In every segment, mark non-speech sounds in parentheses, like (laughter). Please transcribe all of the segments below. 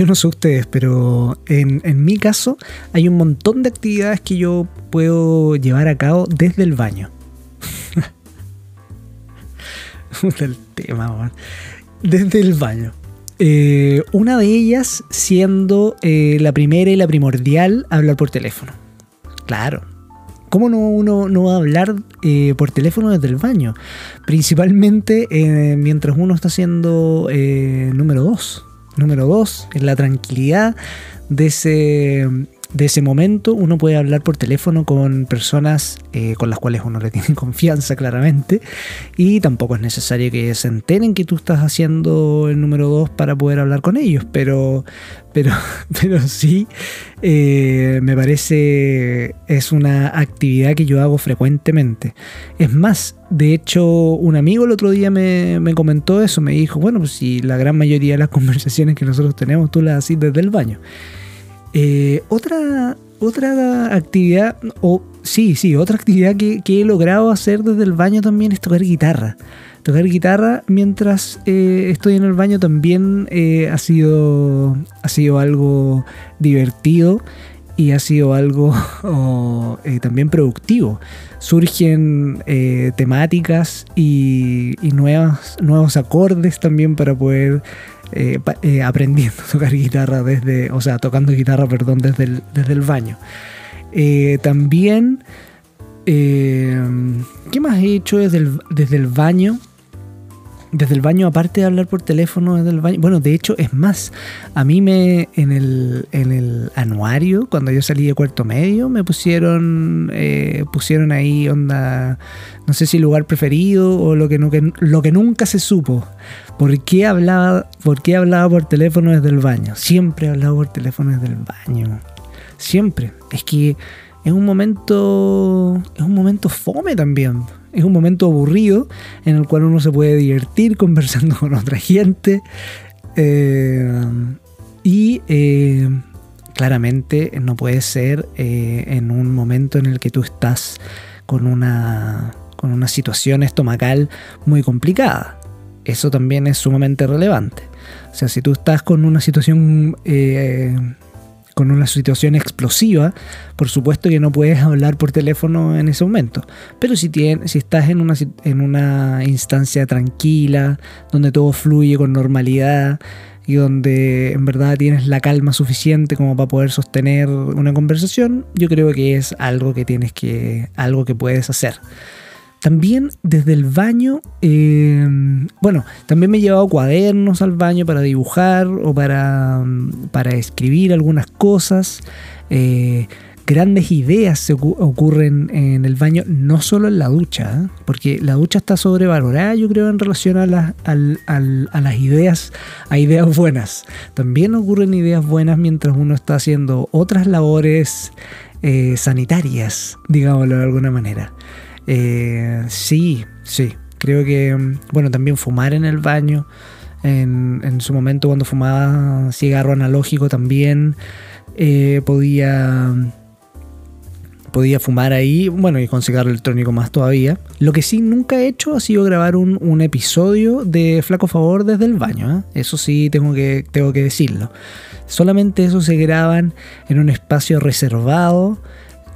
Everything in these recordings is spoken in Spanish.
yo no sé ustedes, pero en, mi caso hay un montón de actividades que yo puedo llevar a cabo desde el baño. (laughs) el tema, Desde el baño. Eh, una de ellas siendo eh, la primera y la primordial, hablar por teléfono. Claro. ¿Cómo no uno no va a hablar eh, por teléfono desde el baño? Principalmente mientras uno está haciendo número dos. Número dos, en la tranquilidad de ese de ese momento uno puede hablar por teléfono con personas eh, con las cuales uno le tiene (laughs) confianza claramente y tampoco es necesario que se enteren que tú estás haciendo el número 2 para poder hablar con ellos, pero, pero, (laughs) pero sí eh, me parece es una actividad que yo hago frecuentemente. Es más, de hecho un amigo el otro día me, me comentó eso, me dijo, bueno, pues si la gran mayoría de las (laughs) conversaciones que nosotros tenemos tú las haces desde el baño. Eh, otra, otra actividad, o sí, sí, otra actividad que, he logrado hacer desde el baño también es tocar guitarra. Tocar guitarra mientras eh, estoy en el baño también eh, ha, sido, ha sido algo divertido y ha sido algo (laughs) también productivo. Surgen temáticas y, y nuevas, nuevos acordes también para poder eh, eh, aprendiendo a tocar guitarra desde, o sea, tocando guitarra, perdón, desde el, desde el baño. Eh, también, ¿qué más he hecho desde el, desde el baño? Desde el baño, aparte de hablar por teléfono desde el baño. Bueno, de hecho, es más, a mí me en el, en el anuario, cuando yo salí de cuarto medio, me pusieron, pusieron ahí onda, no sé si lugar preferido o lo que, no, lo que nunca se supo. ¿Por qué, hablaba, ¿Por qué hablaba por teléfono desde el baño? Siempre he hablado por teléfono desde el baño. Siempre. Es que es un momento. Es un momento fome también. Es un momento aburrido en el cual uno se puede divertir conversando (laughs) con otra gente. Eh, y eh, claramente no puede ser eh, en un momento en el que tú estás con una, con una situación estomacal muy complicada. Eso también es sumamente relevante. O sea, si tú estás con una situación con una situación explosiva, por supuesto que no puedes hablar por teléfono en ese momento. Pero si, si estás en una, en una instancia tranquila, donde todo fluye con normalidad y donde en verdad tienes la calma suficiente como para poder sostener una conversación, yo creo que es algo que tienes que, algo que puedes hacer. También desde el baño, eh, bueno, también me he llevado cuadernos al baño para dibujar o para, para escribir algunas cosas. Eh, grandes ideas se ocurren en el baño, no solo en la ducha, ¿eh? porque la ducha está sobrevalorada, yo creo, en relación a, a las ideas, a ideas buenas. También ocurren ideas buenas mientras uno está haciendo otras labores sanitarias, digámoslo de alguna manera. Eh, sí, sí. Creo que, mm, bueno, también fumar en el baño. En, su momento cuando fumaba cigarro analógico también eh, podía podía fumar ahí, bueno, y con cigarro electrónico más todavía. Lo que sí nunca he hecho ha sido grabar un, episodio de Flaco Favor desde el baño, ¿eh? eso sí tengo que, tengo que decirlo. Solamente eso se graban en un espacio reservado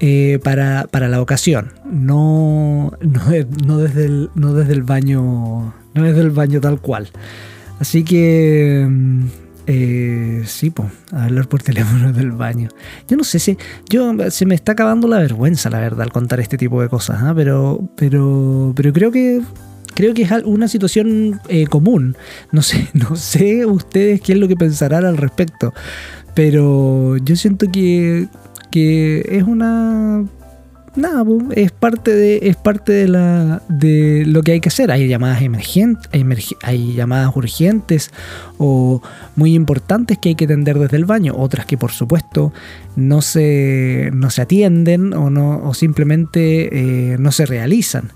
eh, para, la ocasión, no, (laughs) no, desde el, no desde el baño, no desde el baño tal cual. Así que mm, eh, sí, pues, hablar por (laughs) teléfono del baño. Yo no sé si. Yo, se me está acabando la vergüenza, la verdad, al contar este tipo de cosas. ¿ah? Pero, pero, pero creo que. Creo que es una situación eh, común. No sé, (laughs) no sé ustedes qué es lo que pensarán al respecto. Pero yo siento que que es una nada, es parte de es parte de la de lo que hay que hacer. Hay llamadas emergentes, hay, llamadas urgentes o muy importantes que hay que atender desde el baño, otras que por supuesto no se no se atienden o no o simplemente eh, no se realizan.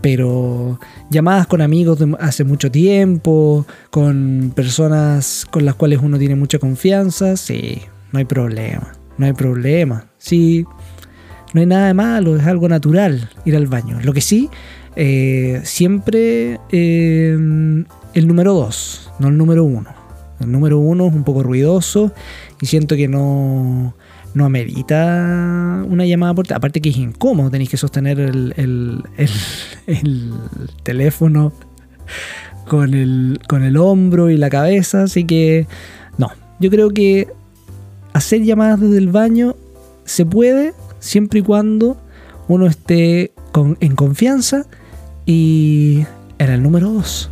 Pero llamadas con amigos de hace mucho tiempo, con personas con las cuales uno tiene mucha confianza, sí, no hay problema no hay problema. Sí, no hay nada de malo, es algo natural ir al baño. Lo que sí, eh, siempre eh, el número 2, no el número 1. El número uno es un poco ruidoso y siento que no, no amerita una llamada por Aparte que es incómodo, tenéis que sostener el, el, el, teléfono con el, con el hombro y la cabeza, así que no, yo creo que hacer llamadas desde el baño se puede siempre y cuando uno esté con, en confianza y en el número 2